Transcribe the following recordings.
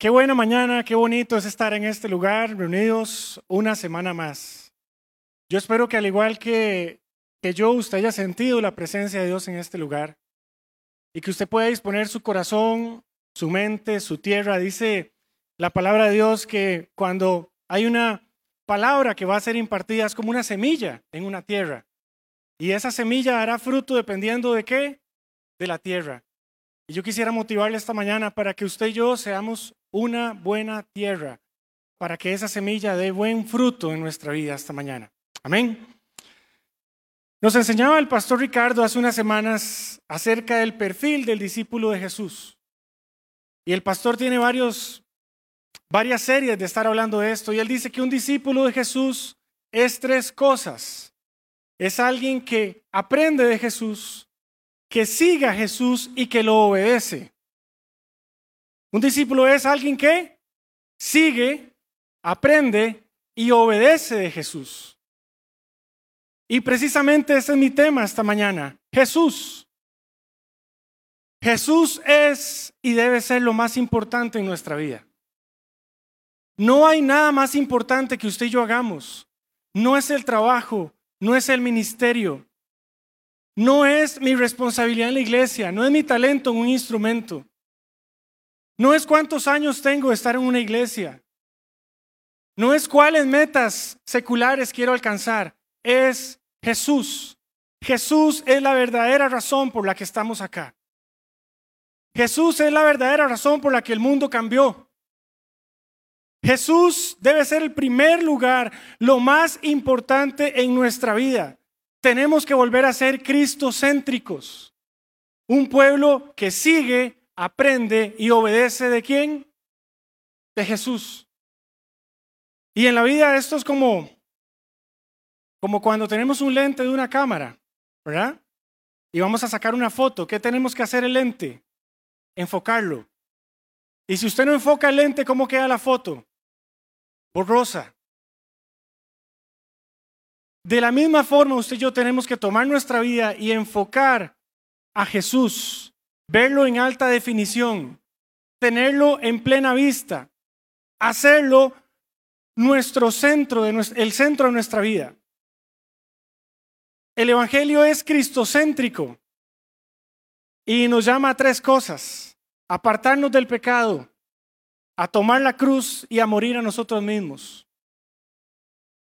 Qué buena mañana, qué bonito es estar en este lugar, reunidos una semana más. Yo espero que al igual que, que yo, usted haya sentido la presencia de Dios en este lugar y que usted pueda disponer su corazón, su mente, su tierra. Dice la palabra de Dios que cuando hay una palabra que va a ser impartida es como una semilla en una tierra. Y esa semilla dará fruto dependiendo de qué? De la tierra. Y yo quisiera motivarle esta mañana para que usted y yo seamos una buena tierra, para que esa semilla dé buen fruto en nuestra vida esta mañana. Amén. Nos enseñaba el pastor Ricardo hace unas semanas acerca del perfil del discípulo de Jesús. Y el pastor tiene varios, varias series de estar hablando de esto. Y él dice que un discípulo de Jesús es tres cosas. Es alguien que aprende de Jesús, que siga a Jesús y que lo obedece. Un discípulo es alguien que sigue, aprende y obedece de Jesús. Y precisamente ese es mi tema esta mañana. Jesús. Jesús es y debe ser lo más importante en nuestra vida. No hay nada más importante que usted y yo hagamos. No es el trabajo, no es el ministerio, no es mi responsabilidad en la iglesia, no es mi talento en un instrumento. No es cuántos años tengo de estar en una iglesia. No es cuáles metas seculares quiero alcanzar. Es Jesús. Jesús es la verdadera razón por la que estamos acá. Jesús es la verdadera razón por la que el mundo cambió. Jesús debe ser el primer lugar, lo más importante en nuestra vida. Tenemos que volver a ser cristocéntricos. Un pueblo que sigue, aprende y obedece de quién? De Jesús. Y en la vida esto es como, como cuando tenemos un lente de una cámara, ¿verdad? Y vamos a sacar una foto. ¿Qué tenemos que hacer el lente? Enfocarlo. Y si usted no enfoca el lente, ¿cómo queda la foto? Borrosa. De la misma forma, usted y yo tenemos que tomar nuestra vida y enfocar a Jesús, verlo en alta definición, tenerlo en plena vista, hacerlo nuestro centro, de el centro de nuestra vida. El Evangelio es cristocéntrico y nos llama a tres cosas. Apartarnos del pecado, a tomar la cruz y a morir a nosotros mismos.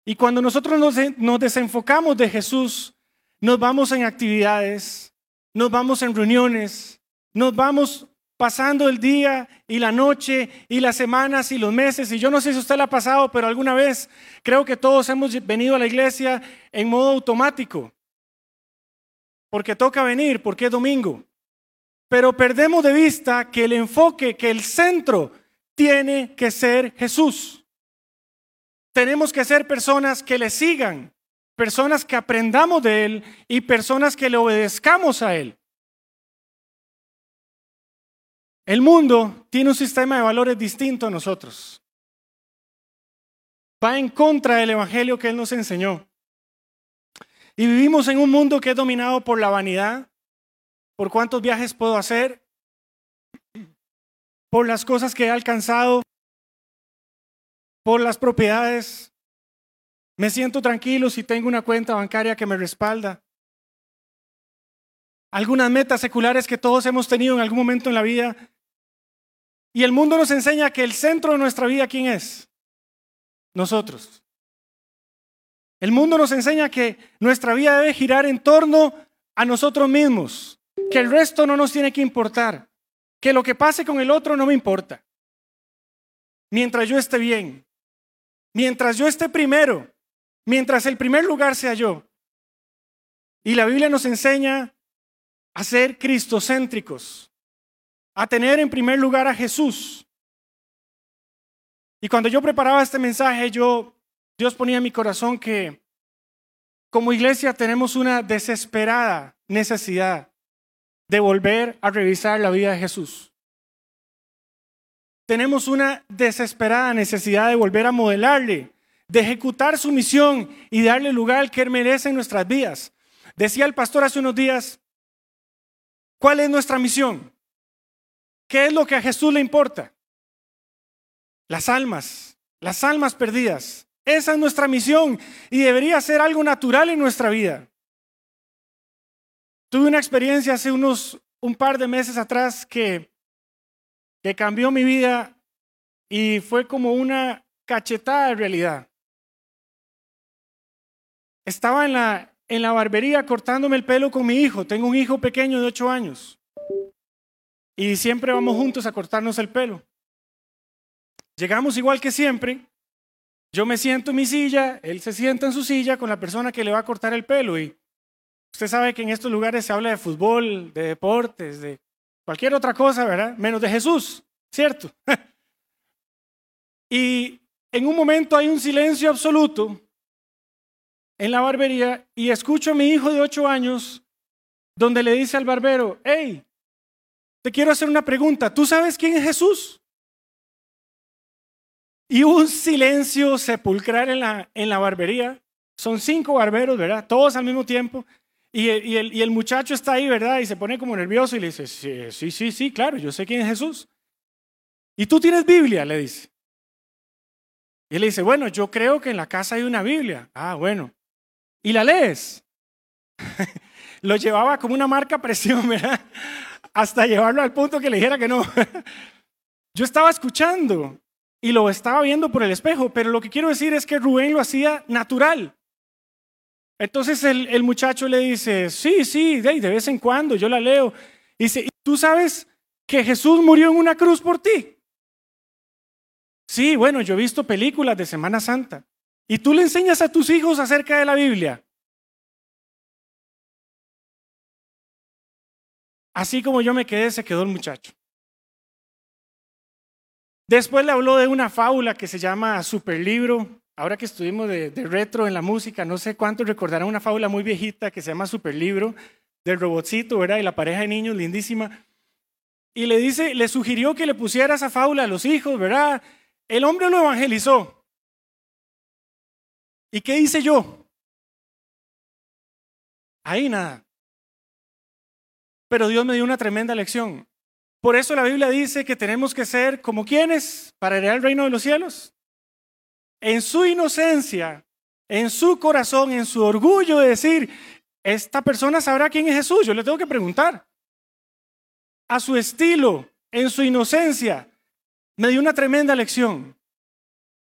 Y cuando nosotros nos, desenfocamos de Jesús, nos vamos en actividades, nos vamos en reuniones, nos vamos pasando el día y la noche y las semanas y los meses. Y yo no sé si usted lo ha pasado, pero alguna vez creo que todos hemos venido a la iglesia en modo automático. Porque toca venir, porque es domingo. Pero perdemos de vista que el enfoque, que el centro tiene que ser Jesús. Tenemos que ser personas que le sigan, personas que aprendamos de Él y personas que le obedezcamos a Él. El mundo tiene un sistema de valores distinto a nosotros. Va en contra del Evangelio que Él nos enseñó. Y vivimos en un mundo que es dominado por la vanidad, por cuántos viajes puedo hacer, por las cosas que he alcanzado, por las propiedades. Me siento tranquilo si tengo una cuenta bancaria que me respalda. Algunas metas seculares que todos hemos tenido en algún momento en la vida. Y el mundo nos enseña que el centro de nuestra vida, ¿quién es? Nosotros. El mundo nos enseña que nuestra vida debe girar en torno a nosotros mismos, que el resto no nos tiene que importar, que lo que pase con el otro no me importa. Mientras yo esté bien, Mientras yo esté primero, mientras el primer lugar sea yo. Y la Biblia nos enseña a ser cristocéntricos, a tener en primer lugar a Jesús. Y cuando yo preparaba este mensaje, yo Dios ponía en mi corazón que como iglesia tenemos una desesperada necesidad de volver a revisar la vida de Jesús tenemos una desesperada necesidad de volver a modelarle, de ejecutar su misión y darle lugar que él merece en nuestras vidas. Decía el pastor hace unos días, ¿cuál es nuestra misión? ¿Qué es lo que a Jesús le importa? las almas, las almas perdidas. Esa es nuestra misión y debería ser algo natural en nuestra vida. Tuve una experiencia hace unos un par de meses atrás que, que cambió mi vida y fue como una cachetada de realidad. Estaba en la, en la barbería cortándome el pelo con mi hijo. Tengo un hijo pequeño de ocho años. Y siempre vamos juntos a cortarnos el pelo. Llegamos igual que siempre. Yo me siento en mi silla, él se sienta en su silla con la persona que le va a cortar el pelo. Y usted sabe que en estos lugares se habla de fútbol, de deportes, de cualquier otra cosa, ¿verdad? Menos de Jesús, ¿cierto? y en un momento hay un silencio absoluto en la barbería y escucho a mi hijo de ocho años donde le dice al barbero, hey, te quiero hacer una pregunta, ¿tú sabes quién es Jesús? Y un silencio sepulcral en la, en la barbería. Son cinco barberos, ¿verdad? Todos al mismo tiempo. Y el, y el, muchacho está ahí, ¿verdad? Y se pone como nervioso y le dice, sí, sí, sí, sí, claro, yo sé quién es Jesús. ¿Y tú tienes Biblia? Le dice. Y él le dice, bueno, yo creo que en la casa hay una Biblia. Ah, bueno. ¿Y la lees? Lo llevaba como una marca presión, ¿verdad? Hasta llevarlo al punto que le dijera que no. Yo estaba escuchando y lo estaba viendo por el espejo, pero lo que quiero decir es que Rubén lo hacía natural. Entonces el, muchacho le dice, sí, sí, de, vez en cuando yo la leo. Y dice, ¿tú sabes que Jesús murió en una cruz por ti? Sí, bueno, yo he visto películas de Semana Santa. ¿Y tú le enseñas a tus hijos acerca de la Biblia? Así como yo me quedé, se quedó el muchacho. Después le habló de una fábula que se llama Superlibro. Ahora que estuvimos de, retro en la música, no sé cuántos recordarán una fábula muy viejita que se llama Superlibro, del robotcito, ¿verdad? Y la pareja de niños, lindísima. Y le dice, le sugirió que le pusiera esa fábula a los hijos, ¿verdad? El hombre lo evangelizó. ¿Y qué hice yo? Ahí nada. Pero Dios me dio una tremenda lección. Por eso la Biblia dice que tenemos que ser como quienes para heredar el reino de los cielos. En su inocencia, en su corazón, en su orgullo de decir, esta persona sabrá quién es Jesús, yo le tengo que preguntar. A su estilo, en su inocencia, me dio una tremenda lección.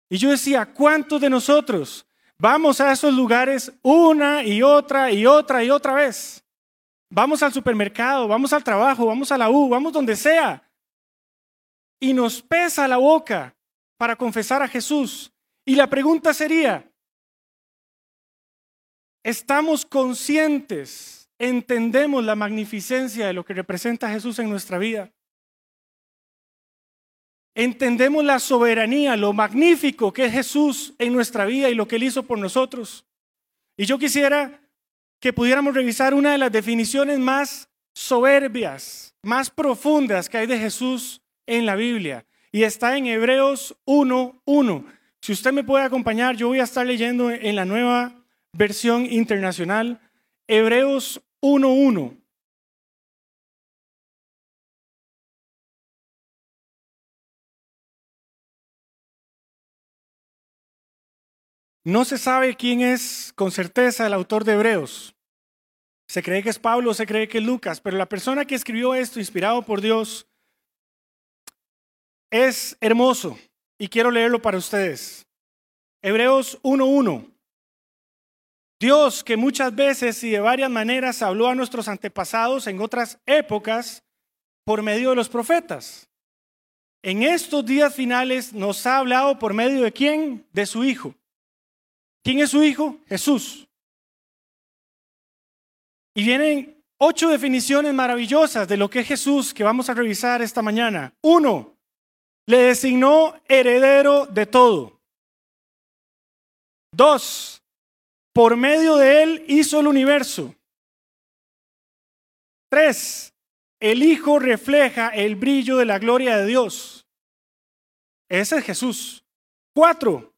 Y yo decía, ¿cuántos de nosotros vamos a esos lugares una y otra y otra y otra vez? Vamos al supermercado, vamos al trabajo, vamos a la U, vamos donde sea. Y nos pesa la boca para confesar a Jesús. Y la pregunta sería, ¿estamos conscientes, entendemos la magnificencia de lo que representa Jesús en nuestra vida? Entendemos la soberanía, lo magnífico que es Jesús en nuestra vida y lo que Él hizo por nosotros. Y yo quisiera que pudiéramos revisar una de las definiciones más soberbias, más profundas que hay de Jesús en la Biblia. Y está en Hebreos 1.1. Si usted me puede acompañar, yo voy a estar leyendo en la nueva versión internacional, Hebreos 1.1. No se sabe quién es con certeza el autor de Hebreos. Se cree que es Pablo, se cree que es Lucas, pero la persona que escribió esto, inspirado por Dios, es hermoso y quiero leerlo para ustedes. Hebreos 1.1. Dios que muchas veces y de varias maneras habló a nuestros antepasados en otras épocas por medio de los profetas. En estos días finales nos ha hablado por medio de quién? De su Hijo ¿Quién es su hijo? Jesús. Y vienen ocho definiciones maravillosas de lo que es Jesús que vamos a revisar esta mañana. Uno, le designó heredero de todo. Dos, por medio de él hizo el universo. Tres, el Hijo refleja el brillo de la gloria de Dios. Ese es Jesús. Cuatro,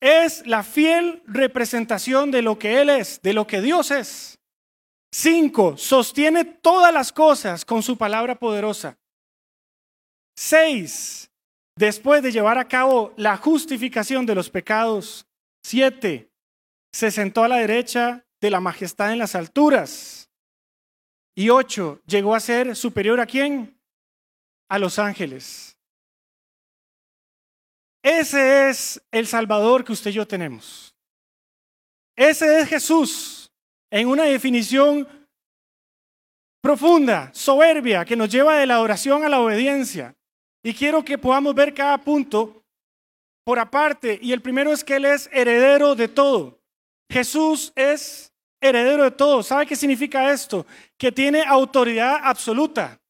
es la fiel representación de lo que Él es, de lo que Dios es. Cinco, sostiene todas las cosas con su palabra poderosa. Seis, después de llevar a cabo la justificación de los pecados. Siete, se sentó a la derecha de la majestad en las alturas. Y ocho, llegó a ser superior a quién? A los ángeles. Ese es el Salvador que usted y yo tenemos. Ese es Jesús en una definición profunda, soberbia, que nos lleva de la adoración a la obediencia. Y quiero que podamos ver cada punto por aparte. Y el primero es que Él es heredero de todo. Jesús es heredero de todo. ¿Sabe qué significa esto? Que tiene autoridad absoluta.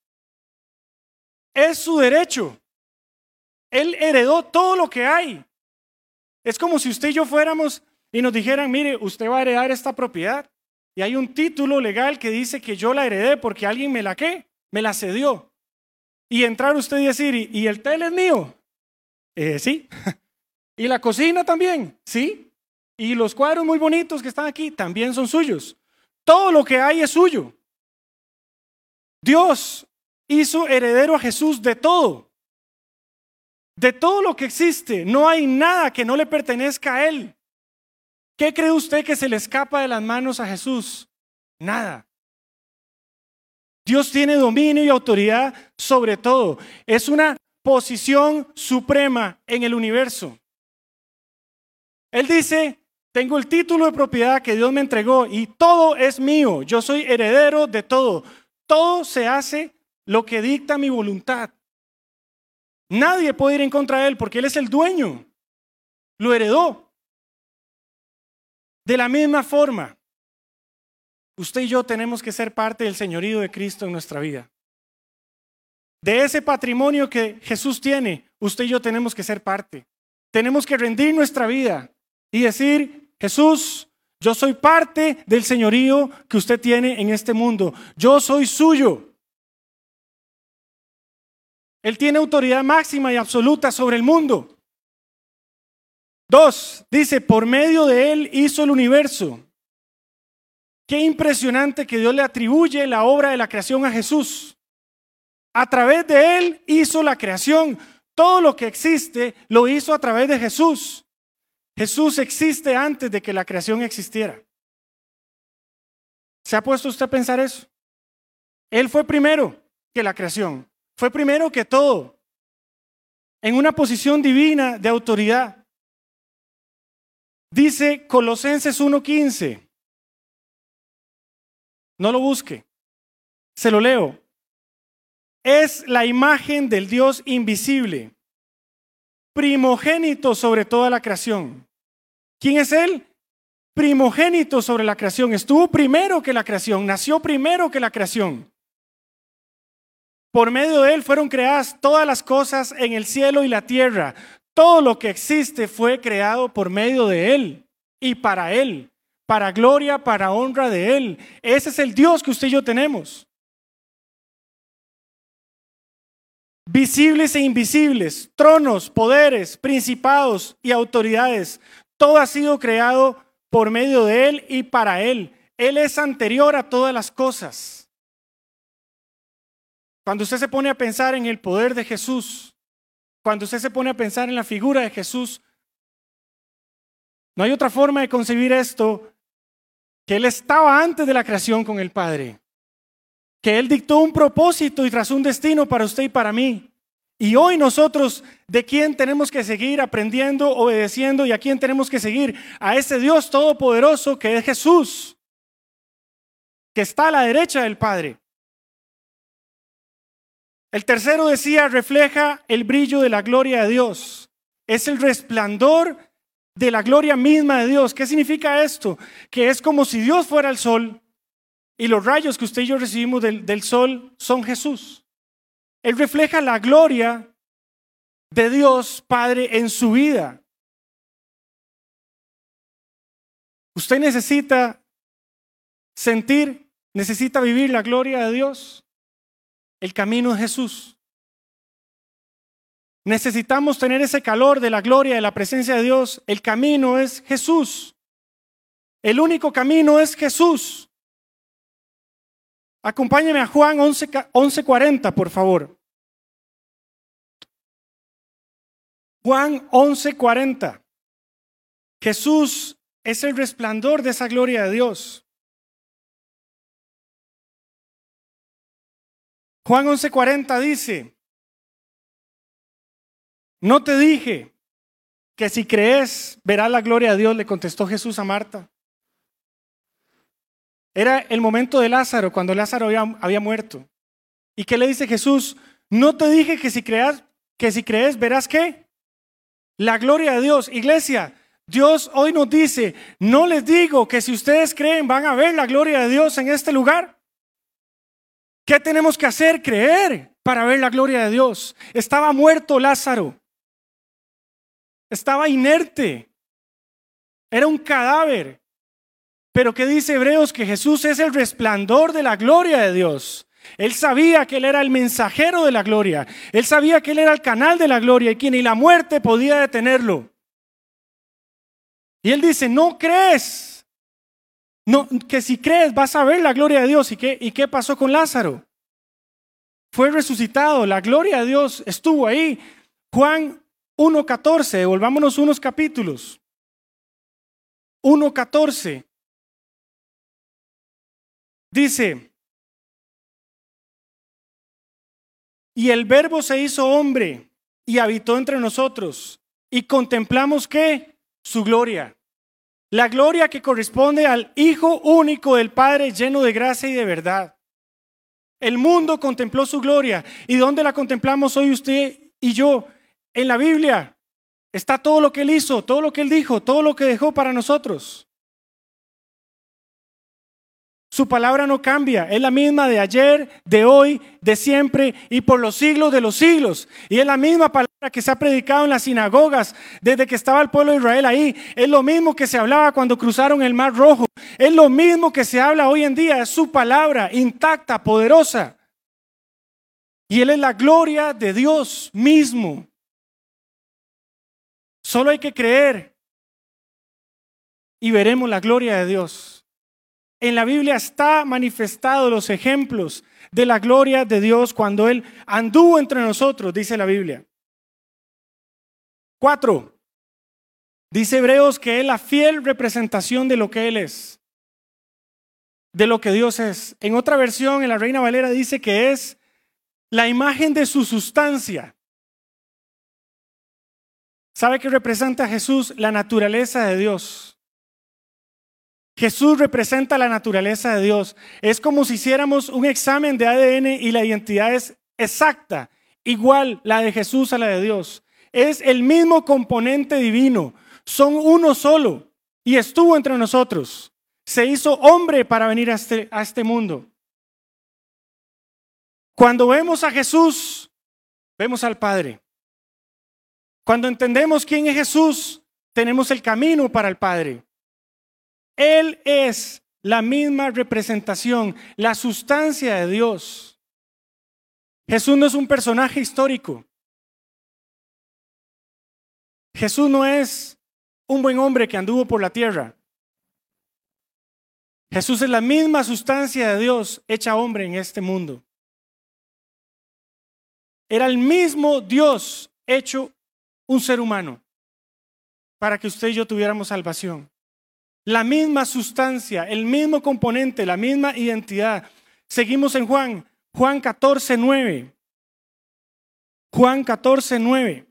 Es su derecho. Él heredó todo lo que hay. Es como si usted y yo fuéramos y nos dijeran, mire, usted va a heredar esta propiedad. Y hay un título legal que dice que yo la heredé porque alguien me la qué, me la cedió. Y entrar usted y decir, ¿y, el tele es mío? Eh, sí. ¿Y la cocina también? Sí. Y los cuadros muy bonitos que están aquí también son suyos. Todo lo que hay es suyo. Dios hizo heredero a Jesús de todo. De todo lo que existe. No hay nada que no le pertenezca a Él. ¿Qué cree usted que se le escapa de las manos a Jesús? Nada. Dios tiene dominio y autoridad sobre todo. Es una posición suprema en el universo. Él dice, tengo el título de propiedad que Dios me entregó y todo es mío. Yo soy heredero de todo. Todo se hace lo que dicta mi voluntad. Nadie puede ir en contra de Él porque Él es el dueño. Lo heredó. De la misma forma, usted y yo tenemos que ser parte del señorío de Cristo en nuestra vida. De ese patrimonio que Jesús tiene, usted y yo tenemos que ser parte. Tenemos que rendir nuestra vida y decir, Jesús, yo soy parte del señorío que usted tiene en este mundo. Yo soy suyo. Él tiene autoridad máxima y absoluta sobre el mundo. Dos, dice, por medio de Él hizo el universo. Qué impresionante que Dios le atribuye la obra de la creación a Jesús. A través de Él hizo la creación. Todo lo que existe lo hizo a través de Jesús. Jesús existe antes de que la creación existiera. ¿Se ha puesto usted a pensar eso? Él fue primero que la creación. Fue primero que todo. En una posición divina de autoridad. Dice Colosenses 1:15. No lo busque. Se lo leo. Es la imagen del Dios invisible, primogénito sobre toda la creación. ¿Quién es Él? Primogénito sobre la creación. Estuvo primero que la creación, nació primero que la creación. Por medio de Él fueron creadas todas las cosas en el cielo y la tierra, todo lo que existe fue creado por medio de Él y para Él, para gloria, para honra de Él. Ese es el Dios que usted y yo tenemos. Visibles e invisibles, tronos, poderes, principados y autoridades, todo ha sido creado por medio de Él y para Él. Él es anterior a todas las cosas. Cuando usted se pone a pensar en el poder de Jesús, cuando usted se pone a pensar en la figura de Jesús, no hay otra forma de concebir esto que Él estaba antes de la creación con el Padre, que Él dictó un propósito y trazó un destino para usted y para mí. Y hoy nosotros, ¿de quién tenemos que seguir aprendiendo, obedeciendo y a quién tenemos que seguir? A ese Dios todopoderoso que es Jesús, que está a la derecha del Padre. El tercero decía, refleja el brillo de la gloria de Dios. Es el resplandor de la gloria misma de Dios. ¿Qué significa esto? Que es como si Dios fuera el sol y los rayos que usted y yo recibimos del, sol son Jesús. Él refleja la gloria de Dios Padre en su vida. Usted necesita sentir, necesita vivir la gloria de Dios. El camino es Jesús. Necesitamos tener ese calor de la gloria, de la presencia de Dios. El camino es Jesús. El único camino es Jesús. Acompáñeme a Juan 11:40, por favor. Juan 11:40. Jesús es el resplandor de esa gloria de Dios. Juan 11:40 dice, no te dije que si crees verás la gloria de Dios, le contestó Jesús a Marta. Era el momento de Lázaro, cuando Lázaro había, muerto. ¿Y qué le dice Jesús? No te dije que si creas, que si crees verás qué? La gloria de Dios. Iglesia, Dios hoy nos dice, no les digo que si ustedes creen van a ver la gloria de Dios en este lugar. ¿Qué tenemos que hacer? Creer para ver la gloria de Dios. Estaba muerto Lázaro. Estaba inerte. Era un cadáver. Pero ¿qué dice Hebreos? Que Jesús es el resplandor de la gloria de Dios. Él sabía que Él era el mensajero de la gloria. Él sabía que Él era el canal de la gloria y que ni la muerte podía detenerlo. Y Él dice, no crees. No, que si crees vas a ver la gloria de Dios. ¿Y qué, ¿Y qué pasó con Lázaro? Fue resucitado. La gloria de Dios estuvo ahí. Juan 1.14, volvámonos unos capítulos. 1.14. Dice, y el verbo se hizo hombre y habitó entre nosotros y contemplamos qué? Su gloria. La gloria que corresponde al Hijo único del Padre lleno de gracia y de verdad. El mundo contempló su gloria. ¿Y dónde la contemplamos hoy usted y yo? En la Biblia está todo lo que Él hizo, todo lo que Él dijo, todo lo que dejó para nosotros. Su palabra no cambia, es la misma de ayer, de hoy, de siempre y por los siglos de los siglos. Y es la misma palabra que se ha predicado en las sinagogas desde que estaba el pueblo de Israel ahí. Es lo mismo que se hablaba cuando cruzaron el Mar Rojo. Es lo mismo que se habla hoy en día. Es su palabra intacta, poderosa. Y Él es la gloria de Dios mismo. Solo hay que creer y veremos la gloria de Dios. En la Biblia está manifestado los ejemplos de la gloria de Dios cuando Él anduvo entre nosotros, dice la Biblia. Cuatro. Dice Hebreos que es la fiel representación de lo que Él es, de lo que Dios es. En otra versión, en la Reina Valera, dice que es la imagen de su sustancia. ¿Sabe qué representa a Jesús? La naturaleza de Dios. Jesús representa la naturaleza de Dios. Es como si hiciéramos un examen de ADN y la identidad es exacta, igual la de Jesús a la de Dios. Es el mismo componente divino. Son uno solo y estuvo entre nosotros. Se hizo hombre para venir a este, a este mundo. Cuando vemos a Jesús, vemos al Padre. Cuando entendemos quién es Jesús, tenemos el camino para el Padre. Él es la misma representación, la sustancia de Dios. Jesús no es un personaje histórico. Jesús no es un buen hombre que anduvo por la tierra. Jesús es la misma sustancia de Dios hecha hombre en este mundo. Era el mismo Dios hecho un ser humano para que usted y yo tuviéramos salvación la misma sustancia, el mismo componente, la misma identidad. Seguimos en Juan, Juan 14, 9. Juan 14, 9.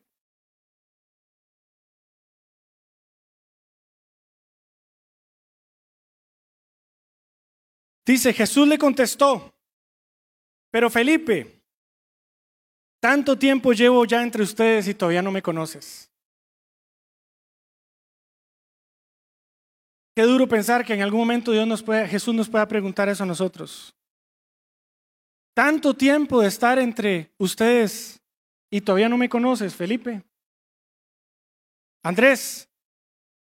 Dice, Jesús le contestó, pero Felipe, tanto tiempo llevo ya entre ustedes y todavía no me conoces. Qué duro pensar que en algún momento Dios nos puede, Jesús nos pueda preguntar eso a nosotros. Tanto tiempo de estar entre ustedes y todavía no me conoces, Felipe. Andrés,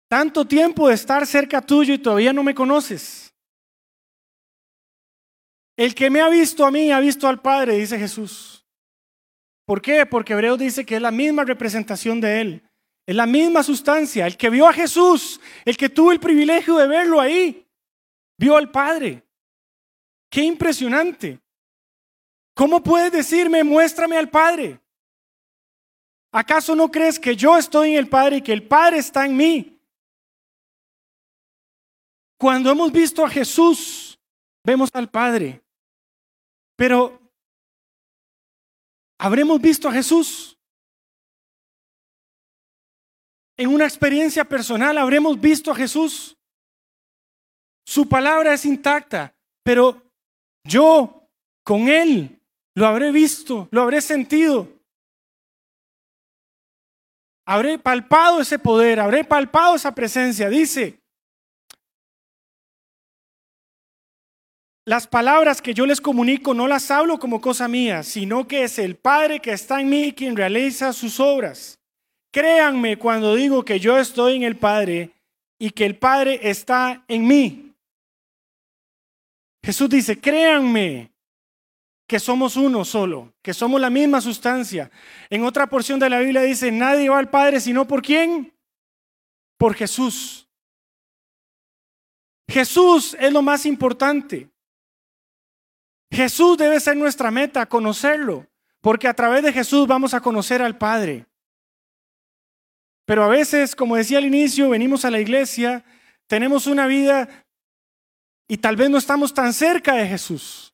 tanto tiempo de estar cerca tuyo y todavía no me conoces. El que me ha visto a mí ha visto al Padre, dice Jesús. ¿Por qué? Porque Hebreos dice que es la misma representación de Él. Es la misma sustancia. El que vio a Jesús, el que tuvo el privilegio de verlo ahí, vio al Padre. Qué impresionante. ¿Cómo puedes decirme, muéstrame al Padre? ¿Acaso no crees que yo estoy en el Padre y que el Padre está en mí? Cuando hemos visto a Jesús, vemos al Padre. Pero, ¿habremos visto a Jesús? En una experiencia personal, ¿habremos visto a Jesús? Su palabra es intacta, pero yo con Él lo habré visto, lo habré sentido. Habré palpado ese poder, habré palpado esa presencia. Dice, las palabras que yo les comunico no las hablo como cosa mía, sino que es el Padre que está en mí quien realiza sus obras. Créanme cuando digo que yo estoy en el Padre y que el Padre está en mí. Jesús dice, créanme que somos uno solo, que somos la misma sustancia. En otra porción de la Biblia dice, nadie va al Padre sino por quién? Por Jesús. Jesús es lo más importante. Jesús debe ser nuestra meta, conocerlo, porque a través de Jesús vamos a conocer al Padre. Pero a veces, como decía al inicio, venimos a la iglesia, tenemos una vida y tal vez no estamos tan cerca de Jesús.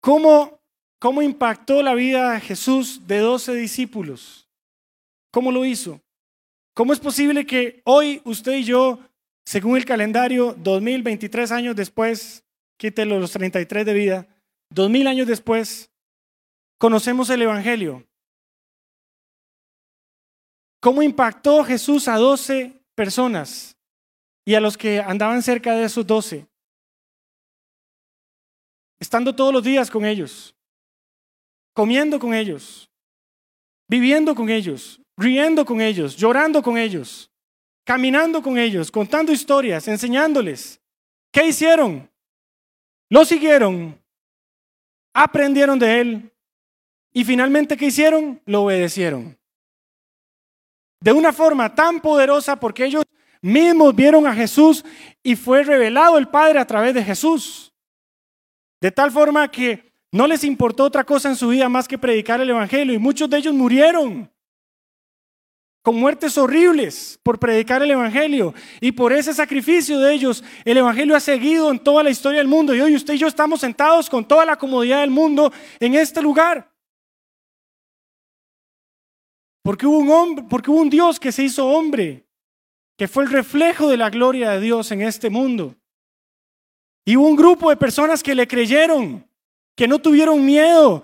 ¿Cómo, cómo impactó la vida de Jesús de 12 discípulos? ¿Cómo lo hizo? ¿Cómo es posible que hoy usted y yo, según el calendario, 2023 años después, quítelo los 33 de vida, 2000 años después, conocemos el Evangelio? ¿Cómo impactó Jesús a 12 personas? y a los que andaban cerca de esos doce, estando todos los días con ellos, comiendo con ellos, viviendo con ellos, riendo con ellos, llorando con ellos, caminando con ellos, contando historias, enseñándoles. ¿Qué hicieron? Lo siguieron, aprendieron de él y finalmente ¿qué hicieron? Lo obedecieron. De una forma tan poderosa porque ellos mismos vieron a Jesús y fue revelado el Padre a través de Jesús. De tal forma que no les importó otra cosa en su vida más que predicar el Evangelio y muchos de ellos murieron con muertes horribles por predicar el Evangelio. Y por ese sacrificio de ellos, el Evangelio ha seguido en toda la historia del mundo. Y hoy usted y yo estamos sentados con toda la comodidad del mundo en este lugar. Porque hubo un hombre, porque hubo un Dios que se hizo hombre que fue el reflejo de la gloria de Dios en este mundo. Y hubo un grupo de personas que le creyeron, que no tuvieron miedo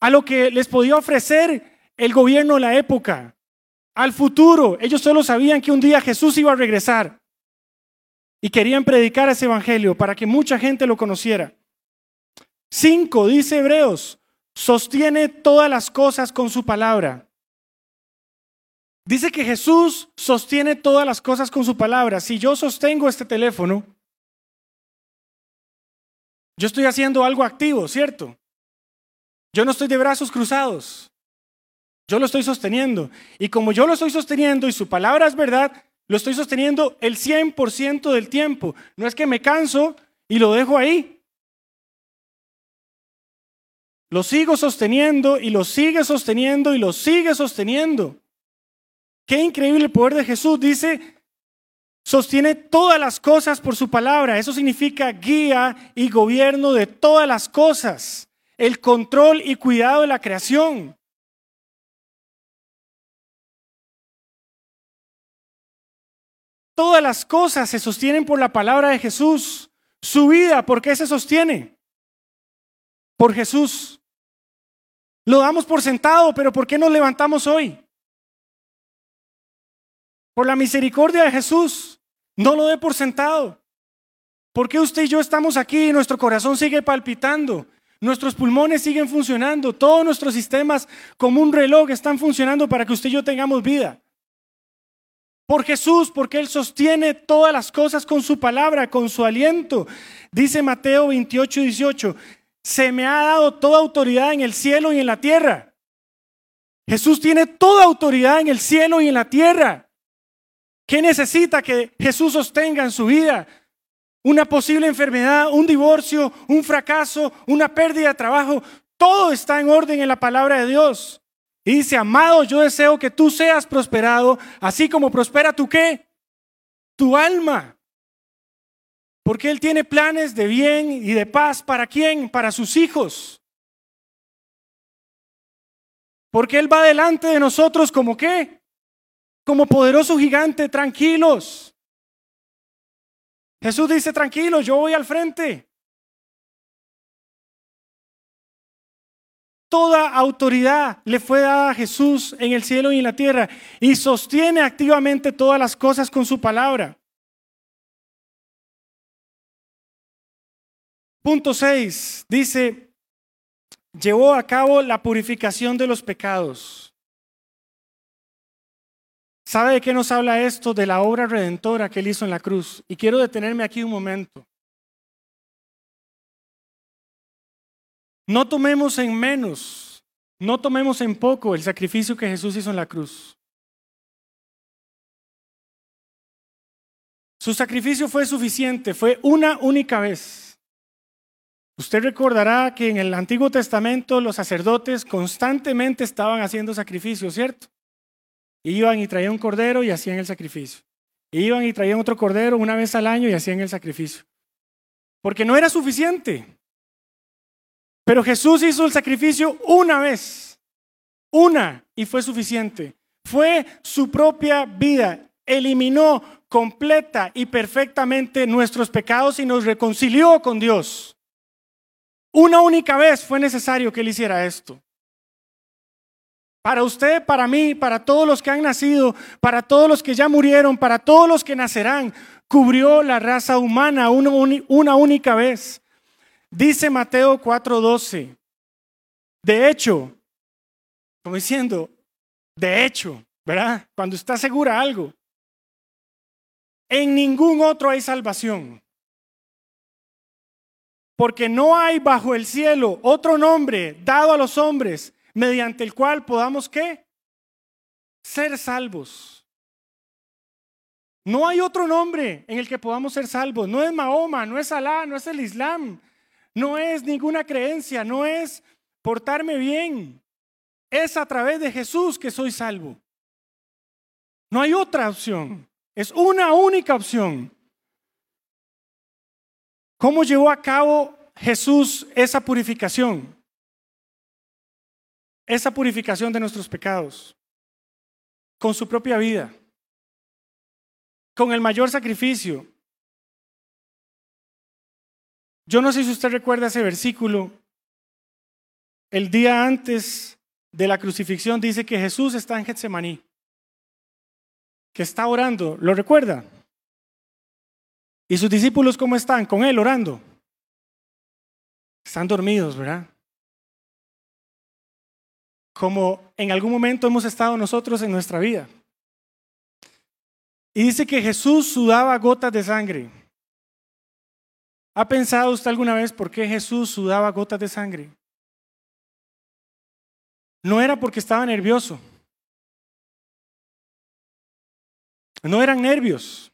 a lo que les podía ofrecer el gobierno de la época, al futuro. Ellos solo sabían que un día Jesús iba a regresar y querían predicar ese evangelio para que mucha gente lo conociera. Cinco, dice Hebreos, sostiene todas las cosas con su palabra. Dice que Jesús sostiene todas las cosas con su palabra. Si yo sostengo este teléfono, yo estoy haciendo algo activo, ¿cierto? Yo no estoy de brazos cruzados. Yo lo estoy sosteniendo. Y como yo lo estoy sosteniendo y su palabra es verdad, lo estoy sosteniendo el 100% del tiempo. No es que me canso y lo dejo ahí. Lo sigo sosteniendo y lo sigue sosteniendo y lo sigue sosteniendo. Qué increíble el poder de Jesús. Dice, sostiene todas las cosas por su palabra. Eso significa guía y gobierno de todas las cosas. El control y cuidado de la creación. Todas las cosas se sostienen por la palabra de Jesús. Su vida, ¿por qué se sostiene? Por Jesús. Lo damos por sentado, pero ¿por qué nos levantamos hoy? Por la misericordia de Jesús. No lo dé por sentado. Porque usted y yo estamos aquí y nuestro corazón sigue palpitando? Nuestros pulmones siguen funcionando. Todos nuestros sistemas, como un reloj, están funcionando para que usted y yo tengamos vida. Por Jesús, porque Él sostiene todas las cosas con su palabra, con su aliento. Dice Mateo 28, 18, se me ha dado toda autoridad en el cielo y en la tierra. Jesús tiene toda autoridad en el cielo y en la tierra. ¿Qué necesita que Jesús sostenga en su vida? Una posible enfermedad, un divorcio, un fracaso, una pérdida de trabajo. Todo está en orden en la palabra de Dios. Y dice, amado, yo deseo que tú seas prosperado, así como prospera tu qué? Tu alma. Porque Él tiene planes de bien y de paz. ¿Para quién? Para sus hijos. Porque Él va delante de nosotros como qué? Como poderoso gigante, tranquilos. Jesús dice, tranquilos, yo voy al frente. Toda autoridad le fue dada a Jesús en el cielo y en la tierra y sostiene activamente todas las cosas con su palabra. Punto 6 dice, llevó a cabo la purificación de los pecados. ¿Sabe de qué nos habla esto? De la obra redentora que él hizo en la cruz. Y quiero detenerme aquí un momento. No tomemos en menos, no tomemos en poco el sacrificio que Jesús hizo en la cruz. Su sacrificio fue suficiente, fue una única vez. Usted recordará que en el Antiguo Testamento los sacerdotes constantemente estaban haciendo sacrificios, ¿cierto? Iban y traían un cordero y hacían el sacrificio. Iban y traían otro cordero una vez al año y hacían el sacrificio. Porque no era suficiente. Pero Jesús hizo el sacrificio una vez, una, y fue suficiente. Fue su propia vida. Eliminó completa y perfectamente nuestros pecados y nos reconcilió con Dios. Una única vez fue necesario que Él hiciera esto. Para usted, para mí, para todos los que han nacido, para todos los que ya murieron, para todos los que nacerán, cubrió la raza humana una, única vez. Dice Mateo 4:12, de hecho, como diciendo, de hecho, ¿verdad? Cuando está segura algo, en ningún otro hay salvación. Porque no hay bajo el cielo otro nombre dado a los hombres mediante el cual podamos qué? Ser salvos. No hay otro nombre en el que podamos ser salvos. No es Mahoma, no es Alá, no es el Islam, no es ninguna creencia, no es portarme bien. Es a través de Jesús que soy salvo. No hay otra opción. Es una única opción. ¿Cómo llevó a cabo Jesús esa purificación? Esa purificación de nuestros pecados. Con su propia vida. Con el mayor sacrificio. Yo no sé si usted recuerda ese versículo. El día antes de la crucifixión dice que Jesús está en Getsemaní, que está orando. ¿Lo recuerda? ¿Y sus discípulos cómo están? Con él orando. Están dormidos, ¿verdad? Como en algún momento hemos estado nosotros en nuestra vida. Y dice que Jesús sudaba gotas de sangre. ¿Ha pensado usted alguna vez por qué Jesús sudaba gotas de sangre? No era porque estaba nervioso. No eran nervios.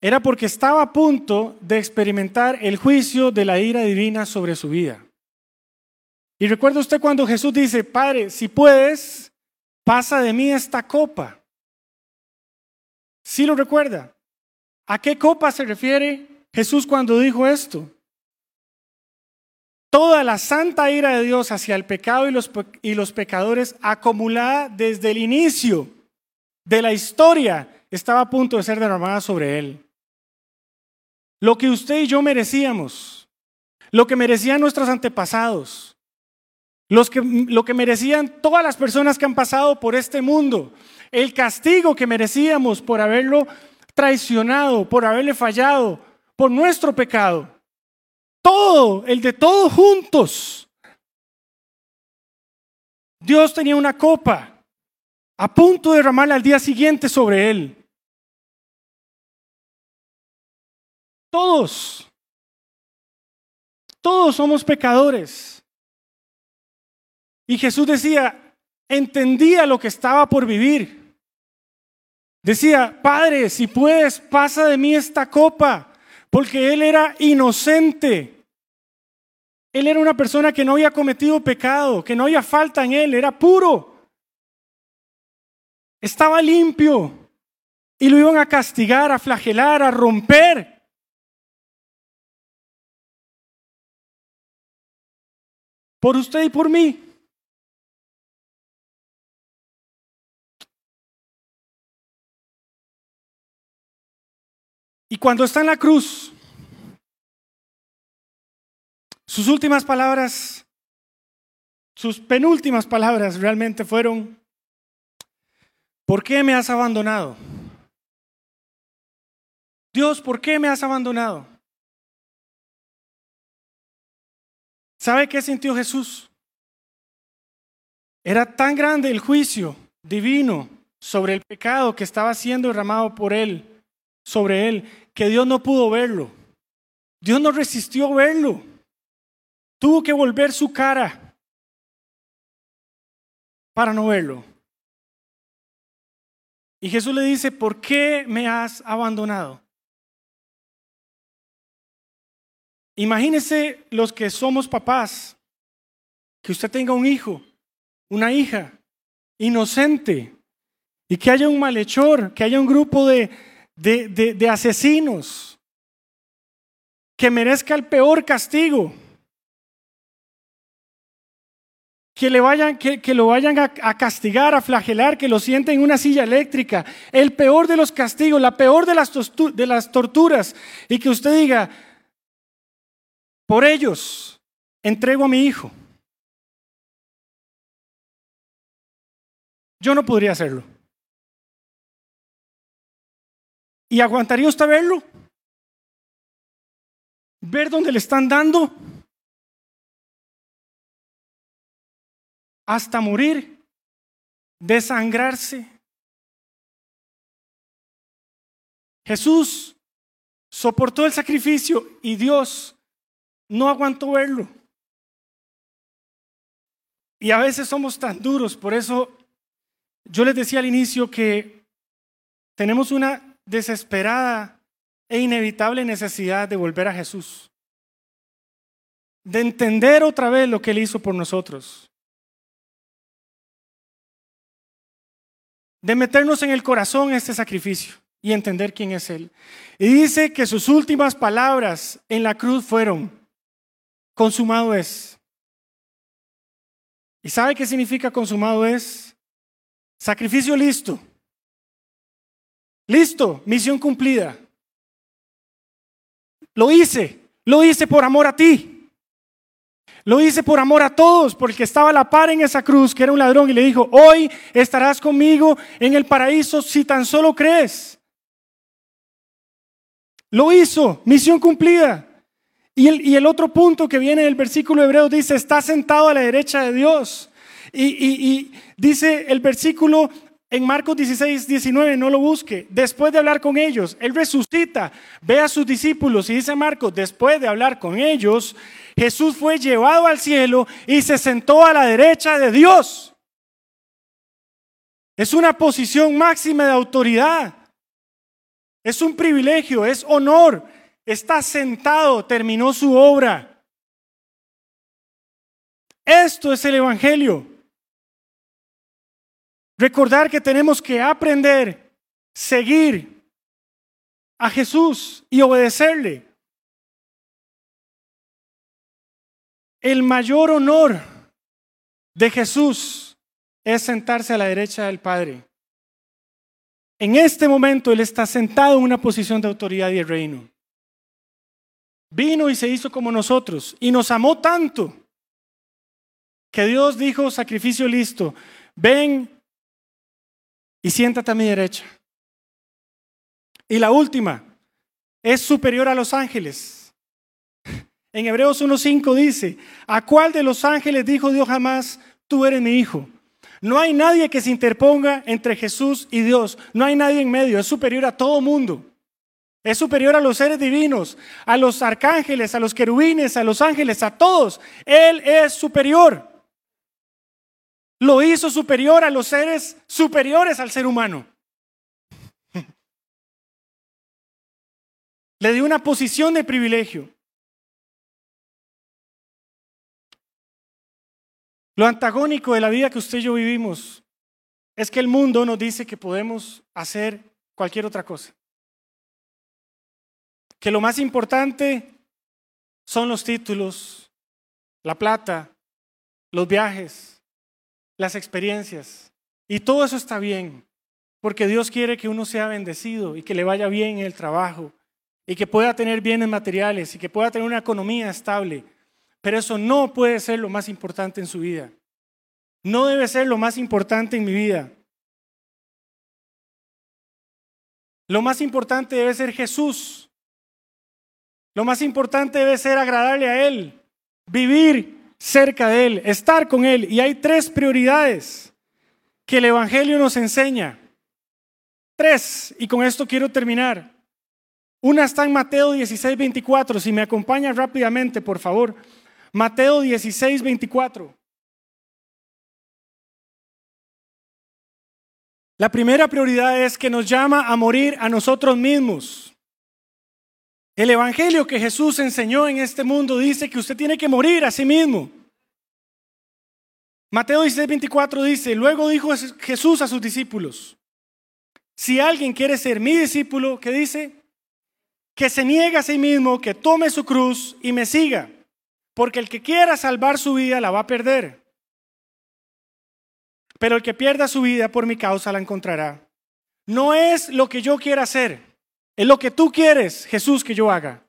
Era porque estaba a punto de experimentar el juicio de la ira divina sobre su vida. Y recuerda usted cuando Jesús dice, Padre, si puedes, pasa de mí esta copa. ¿Sí lo recuerda? ¿A qué copa se refiere Jesús cuando dijo esto? Toda la santa ira de Dios hacia el pecado y los, y los pecadores acumulada desde el inicio de la historia estaba a punto de ser derramada sobre él. Lo que usted y yo merecíamos, lo que merecían nuestros antepasados, los que, lo que merecían todas las personas que han pasado por este mundo, el castigo que merecíamos por haberlo traicionado, por haberle fallado, por nuestro pecado. Todo, el de todos juntos. Dios tenía una copa a punto de derramarla al día siguiente sobre él. Todos, todos somos pecadores. Y Jesús decía, entendía lo que estaba por vivir. Decía, Padre, si puedes, pasa de mí esta copa, porque él era inocente. Él era una persona que no había cometido pecado, que no había falta en él, era puro. Estaba limpio. Y lo iban a castigar, a flagelar, a romper. Por usted y por mí. Y cuando está en la cruz, sus últimas palabras, sus penúltimas palabras realmente fueron, ¿por qué me has abandonado? Dios, ¿por qué me has abandonado? ¿Sabe qué sintió Jesús? Era tan grande el juicio divino sobre el pecado que estaba siendo derramado por él, sobre él, que Dios no pudo verlo. Dios no resistió verlo. Tuvo que volver su cara para no verlo. Y Jesús le dice, ¿por qué me has abandonado? Imagínese los que somos papás, que usted tenga un hijo, una hija inocente y que haya un malhechor, que haya un grupo de, de, asesinos que merezca el peor castigo. Que, le vayan, que, lo vayan a, a, castigar, a flagelar, que lo sienten en una silla eléctrica, el peor de los castigos, la peor de las, de las torturas, y que usted diga, por ellos entrego a mi hijo. Yo no podría hacerlo. ¿Y aguantaría usted verlo? ¿Ver dónde le están dando? Hasta morir, desangrarse. Jesús soportó el sacrificio y Dios no aguantó verlo. Y a veces somos tan duros, por eso yo les decía al inicio que tenemos una desesperada e inevitable necesidad de volver a Jesús, de entender otra vez lo que Él hizo por nosotros, de meternos en el corazón este sacrificio y entender quién es Él. Y dice que sus últimas palabras en la cruz fueron, consumado es. ¿Y sabe qué significa consumado es? Sacrificio listo. Listo, misión cumplida. Lo hice, lo hice por amor a ti. Lo hice por amor a todos, porque estaba a la par en esa cruz, que era un ladrón, y le dijo, hoy estarás conmigo en el paraíso si tan solo crees. Lo hizo, misión cumplida. Y el, otro punto que viene del versículo hebreo dice, está sentado a la derecha de Dios. Y, y dice el versículo en Marcos 16, 19, no lo busque. Después de hablar con ellos, Él resucita, ve a sus discípulos y dice Marcos, después de hablar con ellos, Jesús fue llevado al cielo y se sentó a la derecha de Dios. Es una posición máxima de autoridad. Es un privilegio, es honor, está sentado, terminó su obra. Esto es el Evangelio. Recordar que tenemos que aprender, seguir a Jesús y obedecerle. El mayor honor de Jesús es sentarse a la derecha del Padre. En este momento Él está sentado en una posición de autoridad y reino. Vino y se hizo como nosotros y nos amó tanto que Dios dijo, sacrificio listo, ven y siéntate a mi derecha. Y la última, es superior a los ángeles. En Hebreos 1.5 dice, ¿a cuál de los ángeles dijo Dios jamás, tú eres mi hijo? No hay nadie que se interponga entre Jesús y Dios, no hay nadie en medio, es superior a todo mundo. Es superior a los seres divinos, a los arcángeles, a los querubines, a los ángeles, a todos. Él es superior. Lo hizo superior a los seres superiores al ser humano. Le dio una posición de privilegio. Lo antagónico de la vida que usted y yo vivimos es que el mundo nos dice que podemos hacer cualquier otra cosa. Que lo más importante son los títulos, la plata, los viajes, las experiencias. Y todo eso está bien, porque Dios quiere que uno sea bendecido y que le vaya bien en el trabajo y que pueda tener bienes materiales y que pueda tener una economía estable. Pero eso no puede ser lo más importante en su vida. No debe ser lo más importante en mi vida. Lo más importante debe ser Jesús. Lo más importante debe ser agradarle a Él, vivir cerca de Él, estar con Él. Y hay tres prioridades que el Evangelio nos enseña. Tres, y con esto quiero terminar. Una está en Mateo 16, 24. Si me acompaña rápidamente, por favor. Mateo 16, 24. La primera prioridad es que nos llama a morir a nosotros mismos. El Evangelio que Jesús enseñó en este mundo dice que usted tiene que morir a sí mismo. Mateo 16, 24 dice, luego dijo Jesús a sus discípulos, si alguien quiere ser mi discípulo, ¿qué dice? Que se niegue a sí mismo, que tome su cruz y me siga. Porque el que quiera salvar su vida la va a perder. Pero el que pierda su vida por mi causa la encontrará. No es lo que yo quiera hacer, es lo que tú quieres, Jesús, que yo haga.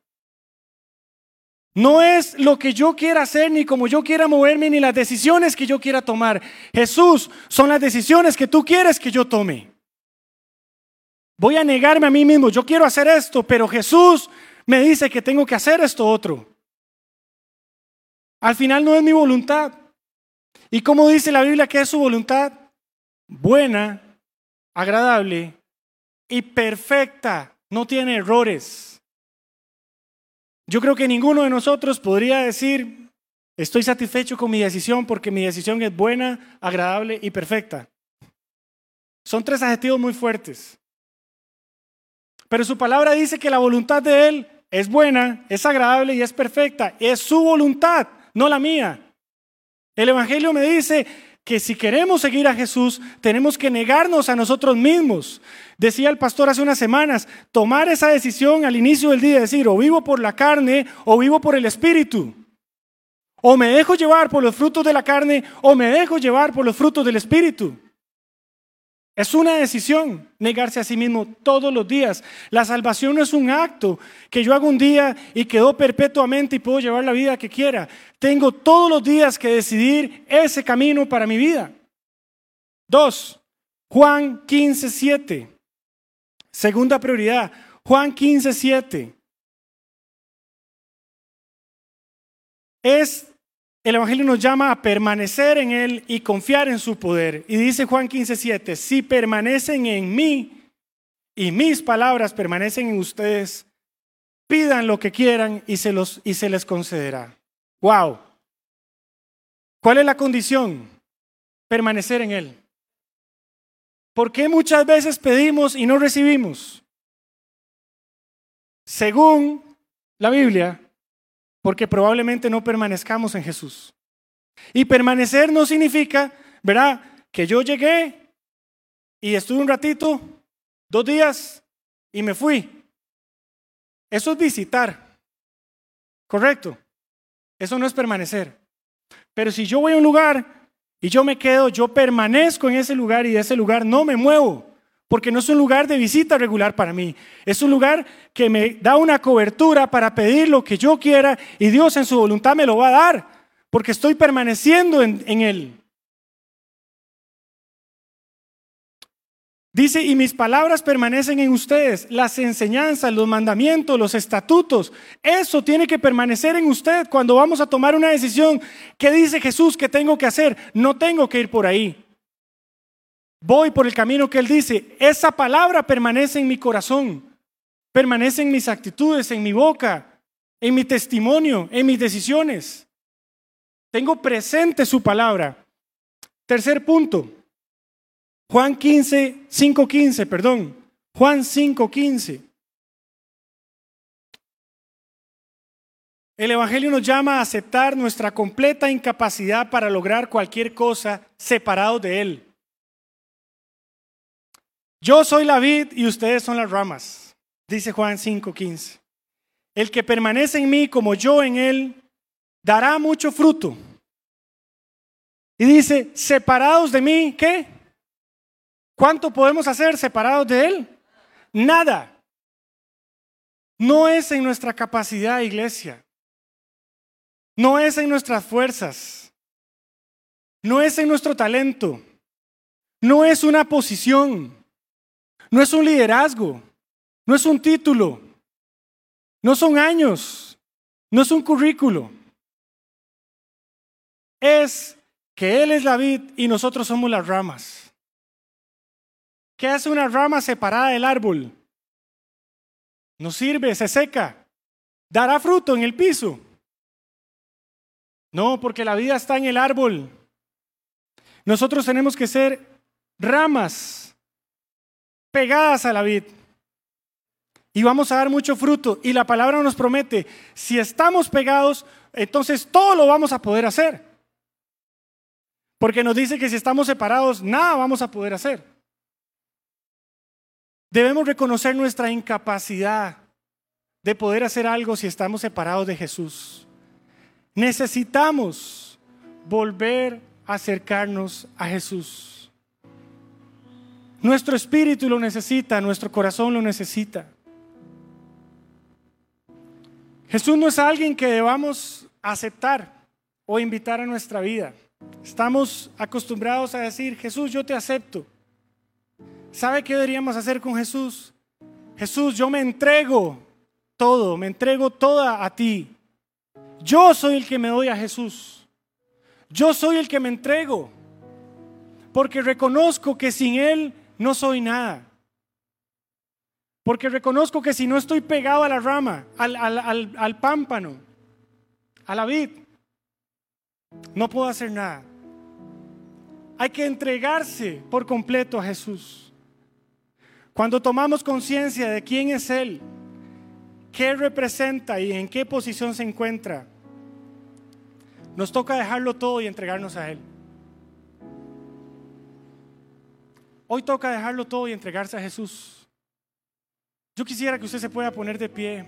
No es lo que yo quiera hacer, ni como yo quiera moverme, ni las decisiones que yo quiera tomar. Jesús, son las decisiones que tú quieres que yo tome. Voy a negarme a mí mismo, yo quiero hacer esto, pero Jesús me dice que tengo que hacer esto otro. Al final no es mi voluntad. ¿Y cómo dice la Biblia que es su voluntad? Buena, agradable y perfecta. No tiene errores. Yo creo que ninguno de nosotros podría decir, estoy satisfecho con mi decisión porque mi decisión es buena, agradable y perfecta. Son tres adjetivos muy fuertes. Pero su palabra dice que la voluntad de Él es buena, es agradable y es perfecta. Es su voluntad, no la mía. El Evangelio me dice que si queremos seguir a Jesús, tenemos que negarnos a nosotros mismos. Decía el pastor hace unas semanas, tomar esa decisión al inicio del día, decir, o vivo por la carne o vivo por el Espíritu. O me dejo llevar por los frutos de la carne o me dejo llevar por los frutos del Espíritu. Es una decisión negarse a sí mismo todos los días. La salvación no es un acto que yo hago un día y quedo perpetuamente y puedo llevar la vida que quiera. Tengo todos los días que decidir ese camino para mi vida. Dos, Juan 15, 7. Segunda prioridad, Juan 15, 7. Es el Evangelio nos llama a permanecer en Él y confiar en su poder. Y dice Juan 15:7, si permanecen en mí y mis palabras permanecen en ustedes, pidan lo que quieran y se, los, y se les concederá. ¡Wow! ¿Cuál es la condición? Permanecer en Él. ¿Por qué muchas veces pedimos y no recibimos? Según la Biblia, porque probablemente no permanezcamos en Jesús. Y permanecer no significa, ¿verdad? Que yo llegué y estuve un ratito, dos días, y me fui. Eso es visitar. Correcto. Eso no es permanecer. Pero si yo voy a un lugar y yo me quedo, yo permanezco en ese lugar y de ese lugar no me muevo porque no es un lugar de visita regular para mí. Es un lugar que me da una cobertura para pedir lo que yo quiera y Dios en su voluntad me lo va a dar, porque estoy permaneciendo en, Él. Dice, y mis palabras permanecen en ustedes, las enseñanzas, los mandamientos, los estatutos, eso tiene que permanecer en usted cuando vamos a tomar una decisión. ¿Qué dice Jesús que tengo que hacer? No tengo que ir por ahí. Voy por el camino que Él dice. Esa palabra permanece en mi corazón, permanece en mis actitudes, en mi boca, en mi testimonio, en mis decisiones. Tengo presente su palabra. Tercer punto. Juan 15, 5, 15, perdón. Juan 5, 15. El Evangelio nos llama a aceptar nuestra completa incapacidad para lograr cualquier cosa separado de Él. Yo soy la vid y ustedes son las ramas, dice Juan 5:15. El que permanece en mí como yo en Él, dará mucho fruto. Y dice, separados de mí, ¿qué? ¿Cuánto podemos hacer separados de Él? Nada. No es en nuestra capacidad, iglesia. No es en nuestras fuerzas. No es en nuestro talento. No es una posición. No es un liderazgo. No es un título. No son años. No es un currículo. Es que Él es la vid y nosotros somos las ramas. ¿Qué hace una rama separada del árbol? No sirve, se seca. Dará fruto en el piso. No, porque la vida está en el árbol. Nosotros tenemos que ser ramas pegadas a la vid. Y vamos a dar mucho fruto. Y la palabra nos promete, si estamos pegados, entonces todo lo vamos a poder hacer. Porque nos dice que si estamos separados, nada vamos a poder hacer. Debemos reconocer nuestra incapacidad de poder hacer algo si estamos separados de Jesús. Necesitamos volver a acercarnos a Jesús. Nuestro espíritu lo necesita, nuestro corazón lo necesita. Jesús no es alguien que debamos aceptar o invitar a nuestra vida. Estamos acostumbrados a decir, Jesús, yo te acepto. ¿Sabe qué deberíamos hacer con Jesús? Jesús, yo me entrego todo, me entrego toda a ti. Yo soy el que me doy a Jesús. Yo soy el que me entrego. Porque reconozco que sin Él no soy nada. Porque reconozco que si no estoy pegado a la rama, al, al, pámpano, a la vid, no puedo hacer nada. Hay que entregarse por completo a Jesús. Cuando tomamos conciencia de quién es Él, qué representa y en qué posición se encuentra, nos toca dejarlo todo y entregarnos a Él. Hoy toca dejarlo todo y entregarse a Jesús. Yo quisiera que usted se pueda poner de pie.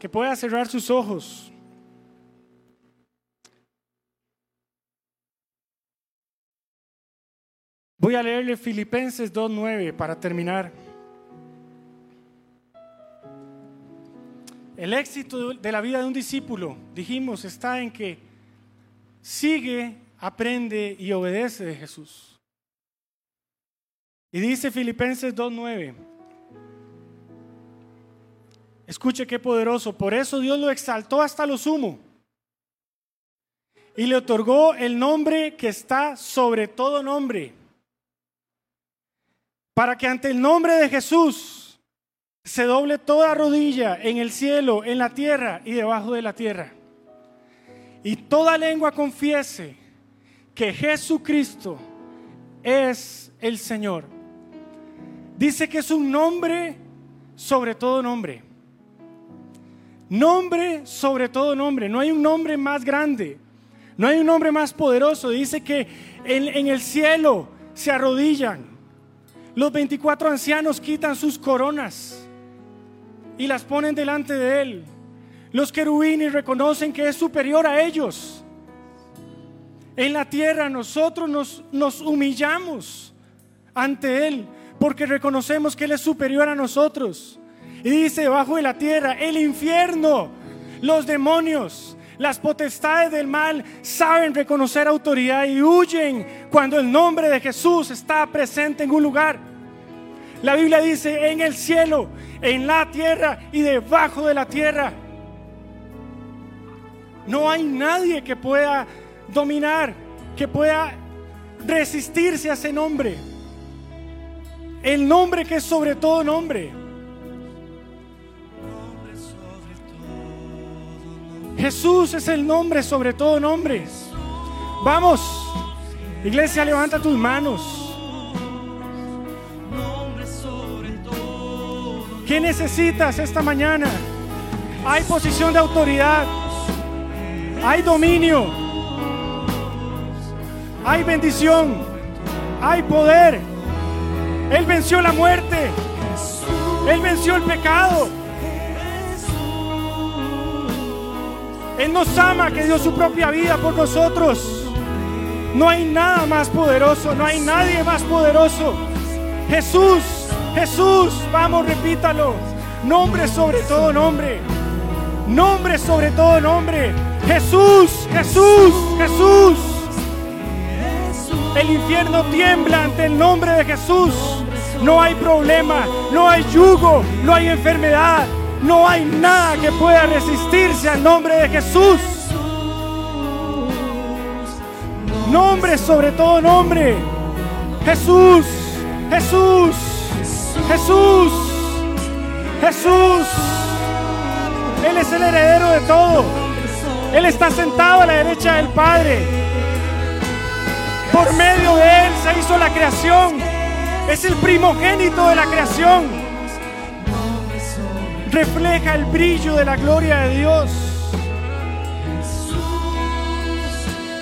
Que pueda cerrar sus ojos. Voy a leerle Filipenses 2.9 para terminar. El éxito de la vida de un discípulo, dijimos, está en que sigue, aprende y obedece de Jesús. Y dice Filipenses 2.9, escuche qué poderoso, por eso Dios lo exaltó hasta lo sumo y le otorgó el nombre que está sobre todo nombre para que ante el nombre de Jesús se doble toda rodilla en el cielo, en la tierra y debajo de la tierra. Y toda lengua confiese que Jesucristo es el Señor. Dice que es un nombre sobre todo nombre. Nombre sobre todo nombre. No hay un nombre más grande. No hay un nombre más poderoso. Dice que en, en el cielo se arrodillan los 24 ancianos quitan sus coronas y las ponen delante de Él. Los querubines reconocen que es superior a ellos. En la tierra nosotros nos, nos humillamos ante Él porque reconocemos que Él es superior a nosotros. Y dice, debajo de la tierra, el infierno, los demonios, las potestades del mal saben reconocer autoridad y huyen cuando el nombre de Jesús está presente en un lugar. La Biblia dice en el cielo, en la tierra y debajo de la tierra. No hay nadie que pueda dominar, que pueda resistirse a ese nombre. El nombre que es sobre todo nombre. Jesús es el nombre sobre todo nombre. Vamos, iglesia, levanta tus manos. ¿Qué necesitas esta mañana? Hay posición de autoridad. Hay dominio. Hay bendición. Hay poder. Él venció la muerte. Él venció el pecado. Él nos ama, que dio su propia vida por nosotros. No hay nada más poderoso, no hay nadie más poderoso. Jesús, Jesús, vamos, repítalo. Nombre sobre todo nombre. Nombre sobre todo nombre. Jesús, Jesús, Jesús. El infierno tiembla ante el nombre de Jesús. No hay problema, no hay yugo, no hay enfermedad, no hay nada que pueda resistirse al nombre de Jesús. Nombre sobre todo nombre. Jesús, Jesús, Jesús, Jesús. Él es el heredero de todo. Él está sentado a la derecha del Padre. Por medio de Él se hizo la creación. Es el primogénito de la creación. Refleja el brillo de la gloria de Dios.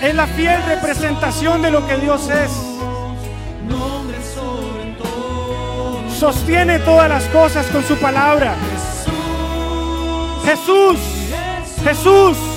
Es la fiel representación de lo que Dios es. Sostiene todas las cosas con su palabra. Jesús, Jesús.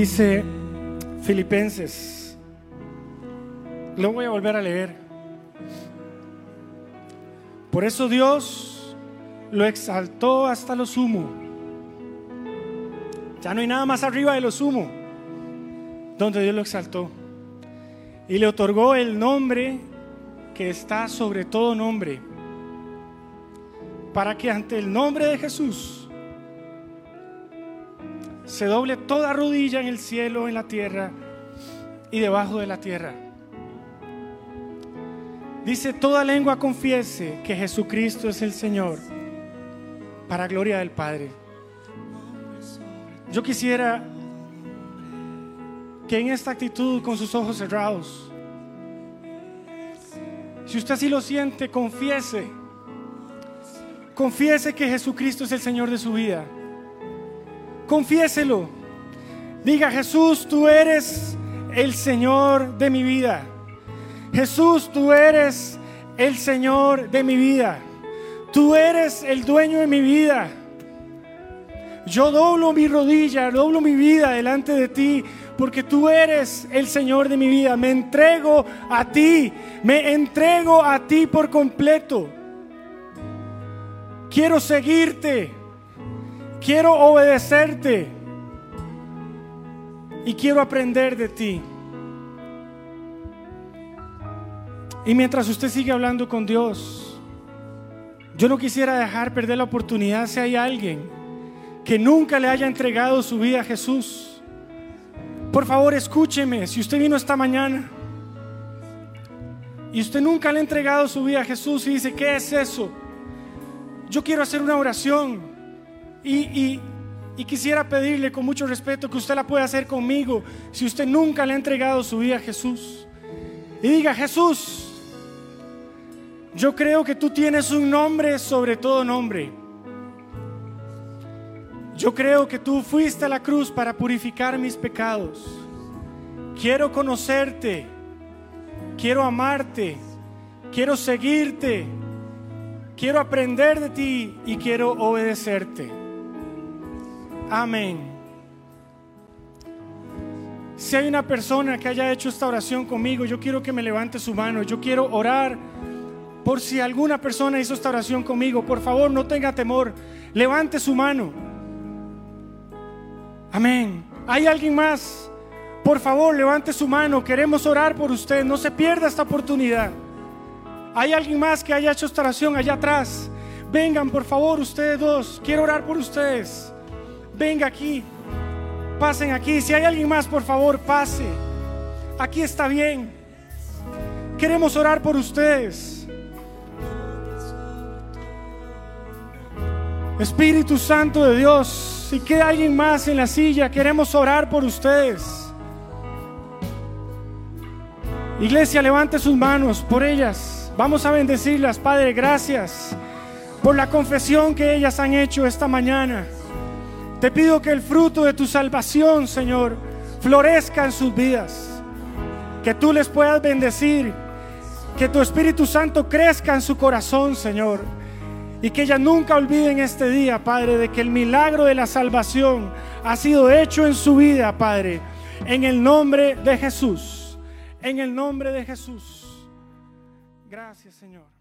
Dice Filipenses. Lo voy a volver a leer. Por eso Dios lo exaltó hasta lo sumo. Ya no hay nada más arriba de lo sumo, donde Dios lo exaltó. Y le otorgó el nombre que está sobre todo nombre, para que ante el nombre de Jesús se doble toda rodilla en el cielo, en la tierra y debajo de la tierra. Dice, toda lengua confiese que Jesucristo es el Señor, para gloria del Padre. Yo quisiera que en esta actitud, con sus ojos cerrados, si usted así lo siente, confiese. Confiese que Jesucristo es el Señor de su vida. Confiéselo. Diga, Jesús, tú eres el Señor de mi vida. Jesús, tú eres el Señor de mi vida. Tú eres el dueño de mi vida. Yo doblo mi rodilla, doblo mi vida delante de ti, porque tú eres el Señor de mi vida. Me entrego a ti, me entrego a ti por completo. Quiero seguirte, quiero obedecerte y quiero aprender de ti. Y mientras usted sigue hablando con Dios, yo no quisiera dejar perder la oportunidad si hay alguien que nunca le haya entregado su vida a Jesús. Por favor, escúcheme, si usted vino esta mañana y usted nunca le ha entregado su vida a Jesús y dice, ¿qué es eso? Yo quiero hacer una oración y, y- quisiera pedirle con mucho respeto que usted la pueda hacer conmigo si usted nunca le ha entregado su vida a Jesús. Y diga, Jesús, yo creo que tú tienes un nombre sobre todo nombre. Yo creo que tú fuiste a la cruz para purificar mis pecados. Quiero conocerte, quiero amarte, quiero seguirte, quiero aprender de ti y quiero obedecerte. Amén. Si hay una persona que haya hecho esta oración conmigo, yo quiero que me levante su mano. Yo quiero orar por si alguna persona hizo esta oración conmigo. Por favor, no tenga temor. Levante su mano. Amén. ¿Hay alguien más? Por favor, levante su mano. Queremos orar por usted. No se pierda esta oportunidad. ¿Hay alguien más que haya hecho esta oración allá atrás? Vengan, por favor, ustedes dos. Quiero orar por ustedes. Venga aquí. Pasen aquí. Si hay alguien más, por favor, pase. Aquí está bien. Queremos orar por ustedes. Espíritu Santo de Dios, si queda alguien más en la silla, queremos orar por ustedes. Iglesia, levante sus manos por ellas. Vamos a bendecirlas, Padre, gracias por la confesión que ellas han hecho esta mañana. Te pido que el fruto de tu salvación, Señor, florezca en sus vidas. Que tú les puedas bendecir. Que tu Espíritu Santo crezca en su corazón, Señor. Y que ellas nunca olviden este día, Padre, de que el milagro de la salvación ha sido hecho en su vida, Padre. En el nombre de Jesús. En el nombre de Jesús. Gracias, Señor.